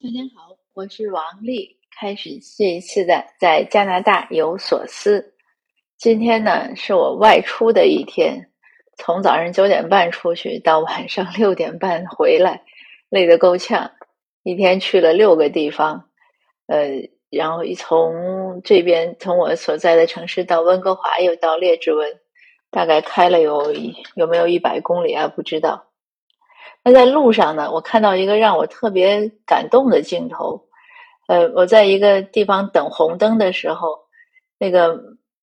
大家好，我是王丽。开始这一次的在加拿大有所思。今天呢是我外出的一天，从早上九点半出去到晚上六点半回来，累得够呛。一天去了六个地方，呃，然后一从这边从我所在的城市到温哥华，又到列治文，大概开了有有没有一百公里啊？不知道。那在路上呢，我看到一个让我特别感动的镜头。呃，我在一个地方等红灯的时候，那个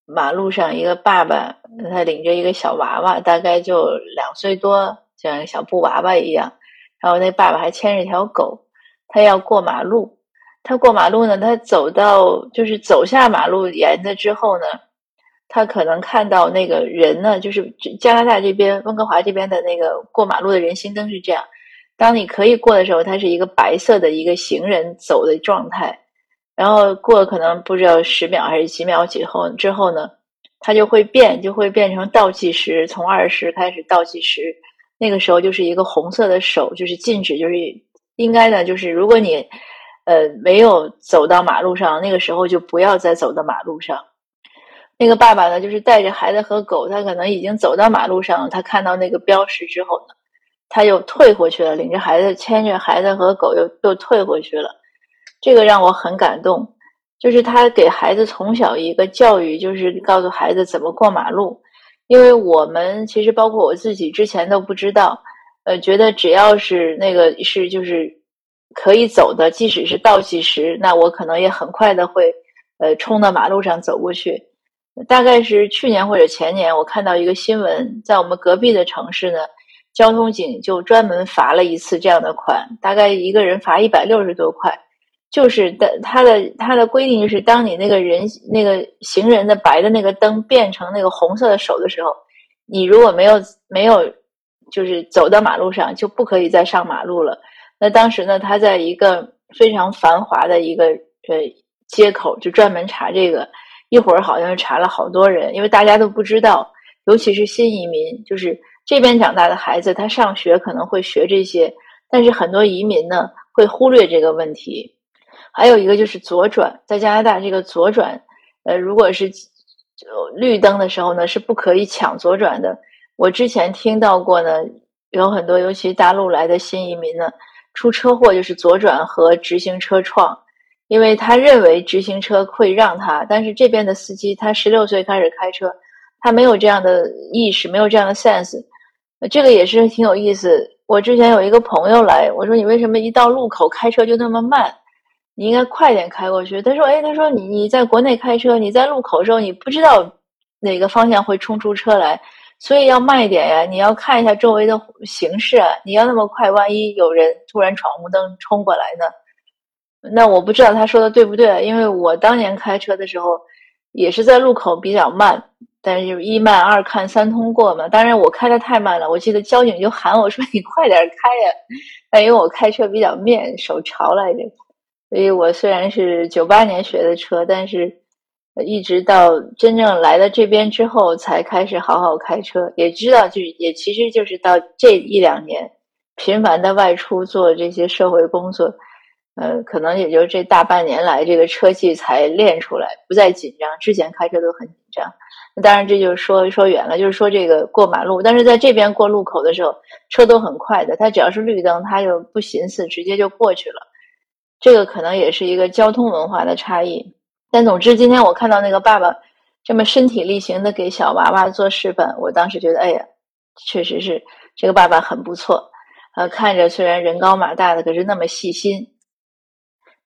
马路上一个爸爸，他领着一个小娃娃，大概就两岁多，像小布娃娃一样。然后那爸爸还牵着一条狗，他要过马路。他过马路呢，他走到就是走下马路沿的之后呢。他可能看到那个人呢，就是加拿大这边温哥华这边的那个过马路的人行灯是这样：当你可以过的时候，它是一个白色的一个行人走的状态，然后过可能不知道十秒还是几秒几后之后呢，它就会变，就会变成倒计时，从二十开始倒计时。那个时候就是一个红色的手，就是禁止，就是应该呢，就是如果你呃没有走到马路上，那个时候就不要再走到马路上。那个爸爸呢，就是带着孩子和狗，他可能已经走到马路上了，他看到那个标识之后呢，他又退回去了，领着孩子，牵着孩子和狗又又退回去了。这个让我很感动，就是他给孩子从小一个教育，就是告诉孩子怎么过马路。因为我们其实包括我自己之前都不知道，呃，觉得只要是那个是就是可以走的，即使是倒计时，那我可能也很快的会呃冲到马路上走过去。大概是去年或者前年，我看到一个新闻，在我们隔壁的城市呢，交通警就专门罚了一次这样的款，大概一个人罚一百六十多块。就是的，他的他的规定就是，当你那个人那个行人的白的那个灯变成那个红色的手的时候，你如果没有没有就是走到马路上，就不可以再上马路了。那当时呢，他在一个非常繁华的一个呃街口，就专门查这个。一会儿好像查了好多人，因为大家都不知道，尤其是新移民，就是这边长大的孩子，他上学可能会学这些，但是很多移民呢会忽略这个问题。还有一个就是左转，在加拿大这个左转，呃，如果是绿灯的时候呢，是不可以抢左转的。我之前听到过呢，有很多尤其大陆来的新移民呢，出车祸就是左转和直行车撞。因为他认为直行车会让他，但是这边的司机他十六岁开始开车，他没有这样的意识，没有这样的 sense，这个也是挺有意思。我之前有一个朋友来，我说你为什么一到路口开车就那么慢？你应该快点开过去。他说：“哎，他说你你在国内开车，你在路口的时候你不知道哪个方向会冲出车来，所以要慢一点呀。你要看一下周围的形势啊，你要那么快，万一有人突然闯红灯冲过来呢？”那我不知道他说的对不对，因为我当年开车的时候，也是在路口比较慢，但是就一慢二看三通过嘛。当然我开的太慢了，我记得交警就喊我说：“ 你快点开呀！”但因为我开车比较面，手潮来着，所以我虽然是九八年学的车，但是一直到真正来到这边之后，才开始好好开车。也知道，就也其实就是到这一两年，频繁的外出做这些社会工作。呃，可能也就这大半年来，这个车技才练出来，不再紧张。之前开车都很紧张。那当然，这就是说说远了，就是说这个过马路，但是在这边过路口的时候，车都很快的。他只要是绿灯，他就不寻思，直接就过去了。这个可能也是一个交通文化的差异。但总之，今天我看到那个爸爸这么身体力行的给小娃娃做示范，我当时觉得，哎呀，确实是这个爸爸很不错。呃，看着虽然人高马大的，可是那么细心。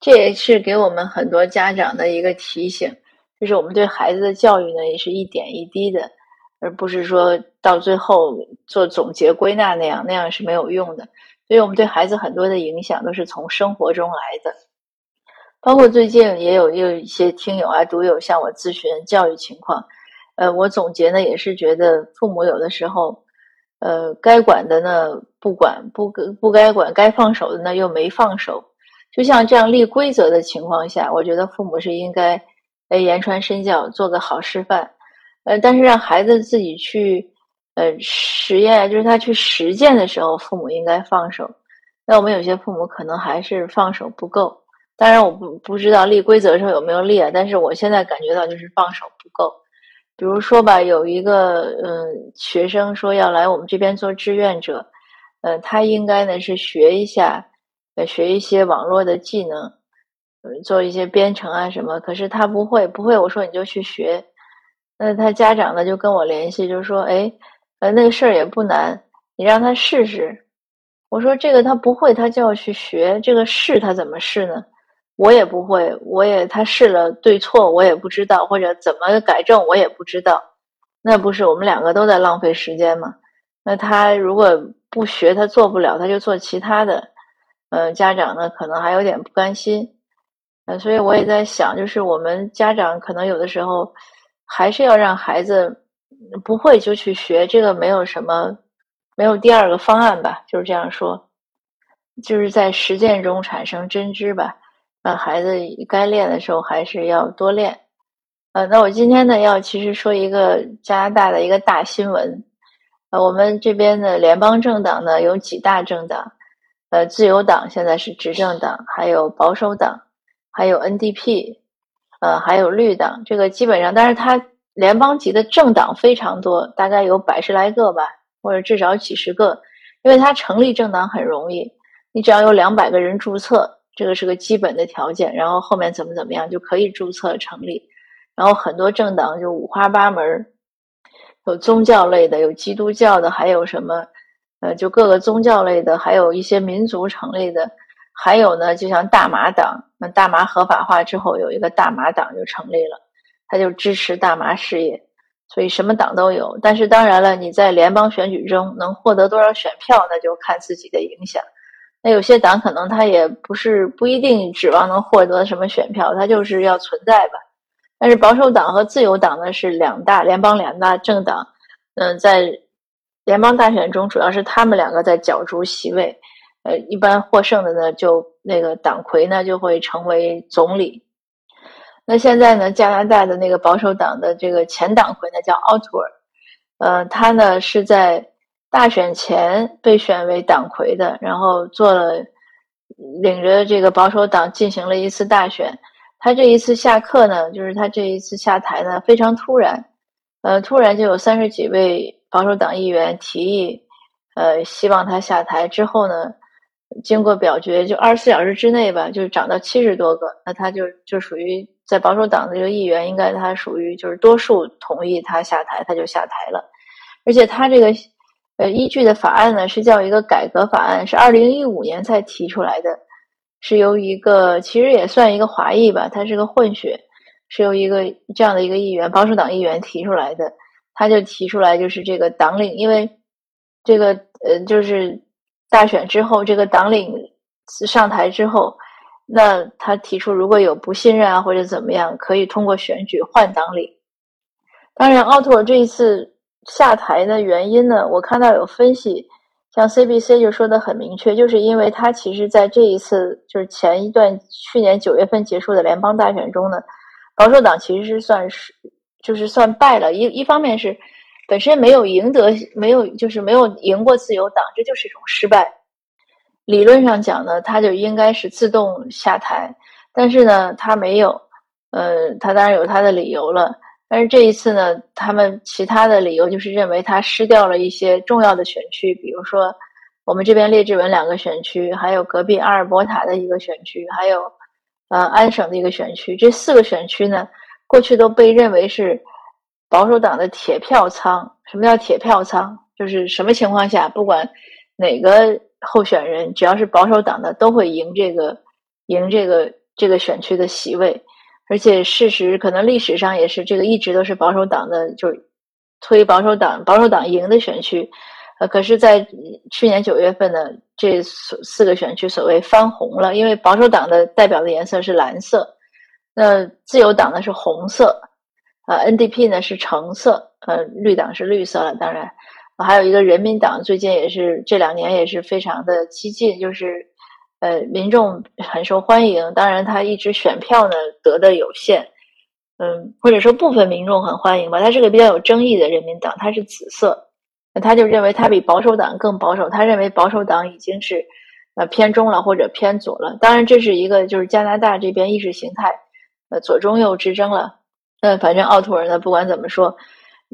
这也是给我们很多家长的一个提醒，就是我们对孩子的教育呢，也是一点一滴的，而不是说到最后做总结归纳那样，那样是没有用的。所以我们对孩子很多的影响都是从生活中来的，包括最近也有有一些听友啊、读友向我咨询教育情况，呃，我总结呢也是觉得父母有的时候，呃，该管的呢不管，不不该管，该放手的呢又没放手。就像这样立规则的情况下，我觉得父母是应该，呃，言传身教，做个好示范，呃，但是让孩子自己去，呃，实验，就是他去实践的时候，父母应该放手。那我们有些父母可能还是放手不够。当然，我不不知道立规则的时候有没有立啊，但是我现在感觉到就是放手不够。比如说吧，有一个嗯学生说要来我们这边做志愿者，呃，他应该呢是学一下，学一些网络的技能，嗯做一些编程啊什么。可是他不会，不会，我说你就去学。那他家长呢就跟我联系，就说，哎，呃，那个事儿也不难，你让他试试。我说这个他不会，他就要去学。这个试他怎么试呢？我也不会，我也他试了对错我也不知道，或者怎么改正我也不知道，那不是我们两个都在浪费时间吗？那他如果不学，他做不了，他就做其他的。嗯，家长呢可能还有点不甘心，呃，所以我也在想，就是我们家长可能有的时候还是要让孩子不会就去学，这个没有什么，没有第二个方案吧，就是这样说，就是在实践中产生真知吧。那孩子该练的时候还是要多练。呃，那我今天呢要其实说一个加拿大的一个大新闻。呃，我们这边的联邦政党呢有几大政党，呃，自由党现在是执政党，还有保守党，还有 NDP，呃，还有绿党。这个基本上，但是它联邦级的政党非常多，大概有百十来个吧，或者至少几十个，因为它成立政党很容易，你只要有两百个人注册。这个是个基本的条件，然后后面怎么怎么样就可以注册成立。然后很多政党就五花八门，有宗教类的，有基督教的，还有什么呃，就各个宗教类的，还有一些民族成立的，还有呢，就像大麻党，那大麻合法化之后，有一个大麻党就成立了，他就支持大麻事业，所以什么党都有。但是当然了，你在联邦选举中能获得多少选票，那就看自己的影响。那有些党可能他也不是不一定指望能获得什么选票，他就是要存在吧。但是保守党和自由党呢是两大联邦两大政党，嗯，在联邦大选中主要是他们两个在角逐席位，呃，一般获胜的呢就那个党魁呢就会成为总理。那现在呢，加拿大的那个保守党的这个前党魁呢叫奥图尔，呃，他呢是在。大选前被选为党魁的，然后做了领着这个保守党进行了一次大选。他这一次下课呢，就是他这一次下台呢非常突然，呃，突然就有三十几位保守党议员提议，呃，希望他下台。之后呢，经过表决，就二十四小时之内吧，就涨到七十多个。那他就就属于在保守党的这个议员，应该他属于就是多数同意他下台，他就下台了。而且他这个。呃，依据的法案呢是叫一个改革法案，是二零一五年才提出来的，是由一个其实也算一个华裔吧，他是个混血，是由一个这样的一个议员，保守党议员提出来的。他就提出来，就是这个党领，因为这个呃，就是大选之后，这个党领上台之后，那他提出如果有不信任啊或者怎么样，可以通过选举换党领。当然，奥托尔这一次。下台的原因呢？我看到有分析，像 CBC 就说的很明确，就是因为他其实在这一次就是前一段去年九月份结束的联邦大选中呢，保守党其实是算是就是算败了。一一方面是本身没有赢得，没有就是没有赢过自由党，这就是一种失败。理论上讲呢，他就应该是自动下台，但是呢，他没有，呃，他当然有他的理由了。但是这一次呢，他们其他的理由就是认为他失掉了一些重要的选区，比如说我们这边列治文两个选区，还有隔壁阿尔伯塔的一个选区，还有呃安省的一个选区。这四个选区呢，过去都被认为是保守党的铁票仓。什么叫铁票仓？就是什么情况下，不管哪个候选人，只要是保守党的，都会赢这个赢这个这个选区的席位。而且事实可能历史上也是这个，一直都是保守党的，就是推保守党，保守党赢的选区。呃，可是，在去年九月份呢，这四个选区所谓翻红了，因为保守党的代表的颜色是蓝色，那自由党呢是红色，呃，NDP 呢是橙色，呃，绿党是绿色了。当然，还有一个人民党，最近也是这两年也是非常的激进，就是。呃，民众很受欢迎，当然他一直选票呢得的有限，嗯，或者说部分民众很欢迎吧。他是个比较有争议的人民党，他是紫色，那他就认为他比保守党更保守，他认为保守党已经是呃偏中了或者偏左了。当然，这是一个就是加拿大这边意识形态呃左中右之争了。嗯，反正奥图尔呢，不管怎么说，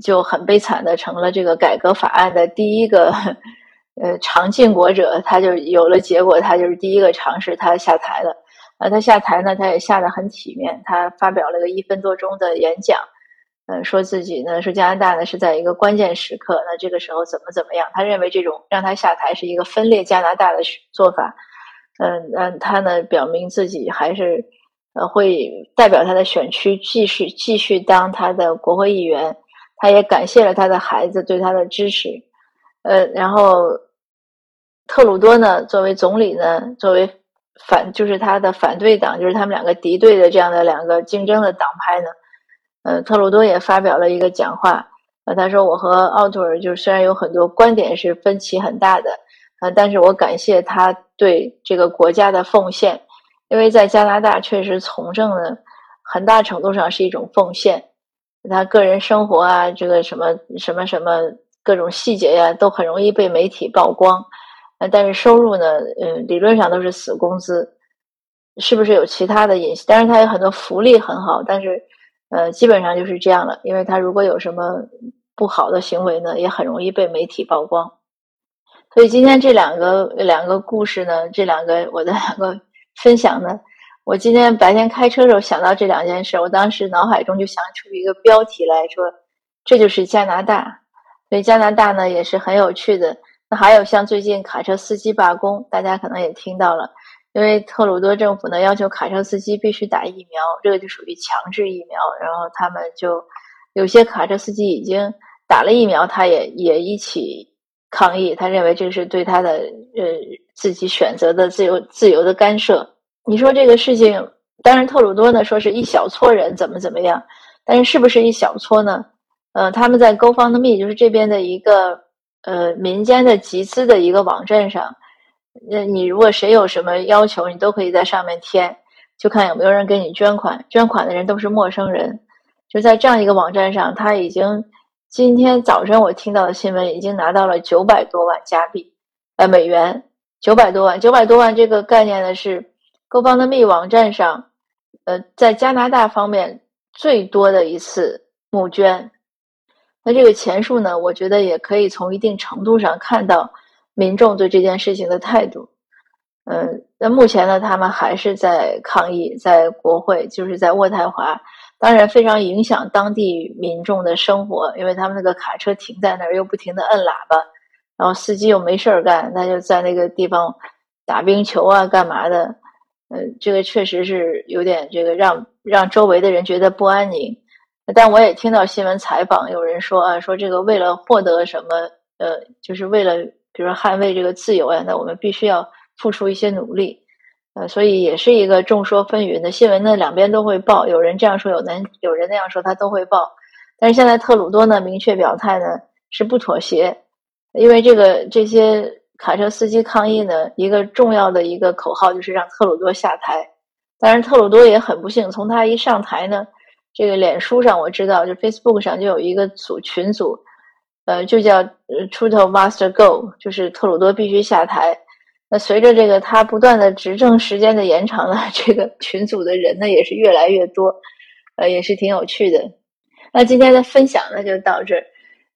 就很悲惨的成了这个改革法案的第一个 呃尝禁果者，他就有了结果，他就是第一个尝试，他下台了。呃，他下台呢，他也下得很体面，他发表了个一分多钟的演讲。嗯，说自己呢，说加拿大呢是在一个关键时刻，那这个时候怎么怎么样？他认为这种让他下台是一个分裂加拿大的做法。嗯嗯，他呢表明自己还是呃会代表他的选区继续继续当他的国会议员。他也感谢了他的孩子对他的支持。呃，然后特鲁多呢作为总理呢，作为反就是他的反对党，就是他们两个敌对的这样的两个竞争的党派呢。呃，特鲁多也发表了一个讲话，呃，他说我和奥图尔就虽然有很多观点是分歧很大的，呃，但是我感谢他对这个国家的奉献，因为在加拿大确实从政呢，很大程度上是一种奉献，他个人生活啊，这个什么什么什么各种细节呀，都很容易被媒体曝光，但是收入呢，嗯，理论上都是死工资，是不是有其他的隐？但是他有很多福利很好，但是。呃，基本上就是这样了，因为他如果有什么不好的行为呢，也很容易被媒体曝光。所以今天这两个两个故事呢，这两个我的两个分享呢，我今天白天开车的时候想到这两件事，我当时脑海中就想出一个标题来说，这就是加拿大。所以加拿大呢也是很有趣的。那还有像最近卡车司机罢工，大家可能也听到了。因为特鲁多政府呢要求卡车司机必须打疫苗，这个就属于强制疫苗。然后他们就有些卡车司机已经打了疫苗，他也也一起抗议。他认为这是对他的呃自己选择的自由自由的干涉。你说这个事情，当然特鲁多呢说是一小撮人怎么怎么样，但是是不是一小撮呢？呃，他们在 GoFundMe 就是这边的一个呃民间的集资的一个网站上。那你如果谁有什么要求，你都可以在上面填，就看有没有人给你捐款。捐款的人都是陌生人，就在这样一个网站上，他已经今天早晨我听到的新闻，已经拿到了九百多万加币，呃，美元九百多万，九百多万这个概念呢是 GoFundMe 网站上，呃，在加拿大方面最多的一次募捐。那这个钱数呢，我觉得也可以从一定程度上看到。民众对这件事情的态度，嗯，那目前呢，他们还是在抗议，在国会，就是在渥太华，当然非常影响当地民众的生活，因为他们那个卡车停在那儿，又不停的摁喇叭，然后司机又没事儿干，那就在那个地方打冰球啊，干嘛的，嗯，这个确实是有点这个让让周围的人觉得不安宁。但我也听到新闻采访，有人说啊，说这个为了获得什么，呃，就是为了。比如说捍卫这个自由呀，那我们必须要付出一些努力，呃，所以也是一个众说纷纭的新闻呢，两边都会报，有人这样说，有人有人那样说，他都会报。但是现在特鲁多呢明确表态呢是不妥协，因为这个这些卡车司机抗议呢，一个重要的一个口号就是让特鲁多下台。当然特鲁多也很不幸，从他一上台呢，这个脸书上我知道，就 Facebook 上就有一个组群组。呃，就叫 Trudeau must go，就是特鲁多必须下台。那随着这个他不断的执政时间的延长呢，这个群组的人呢也是越来越多，呃，也是挺有趣的。那今天的分享呢就到这儿，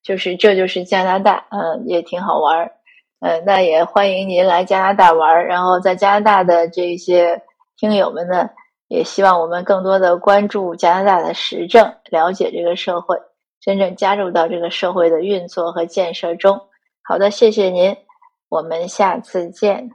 就是这就是加拿大，嗯，也挺好玩儿，呃，那也欢迎您来加拿大玩儿。然后在加拿大的这些听友们呢，也希望我们更多的关注加拿大的时政，了解这个社会。真正加入到这个社会的运作和建设中。好的，谢谢您，我们下次见。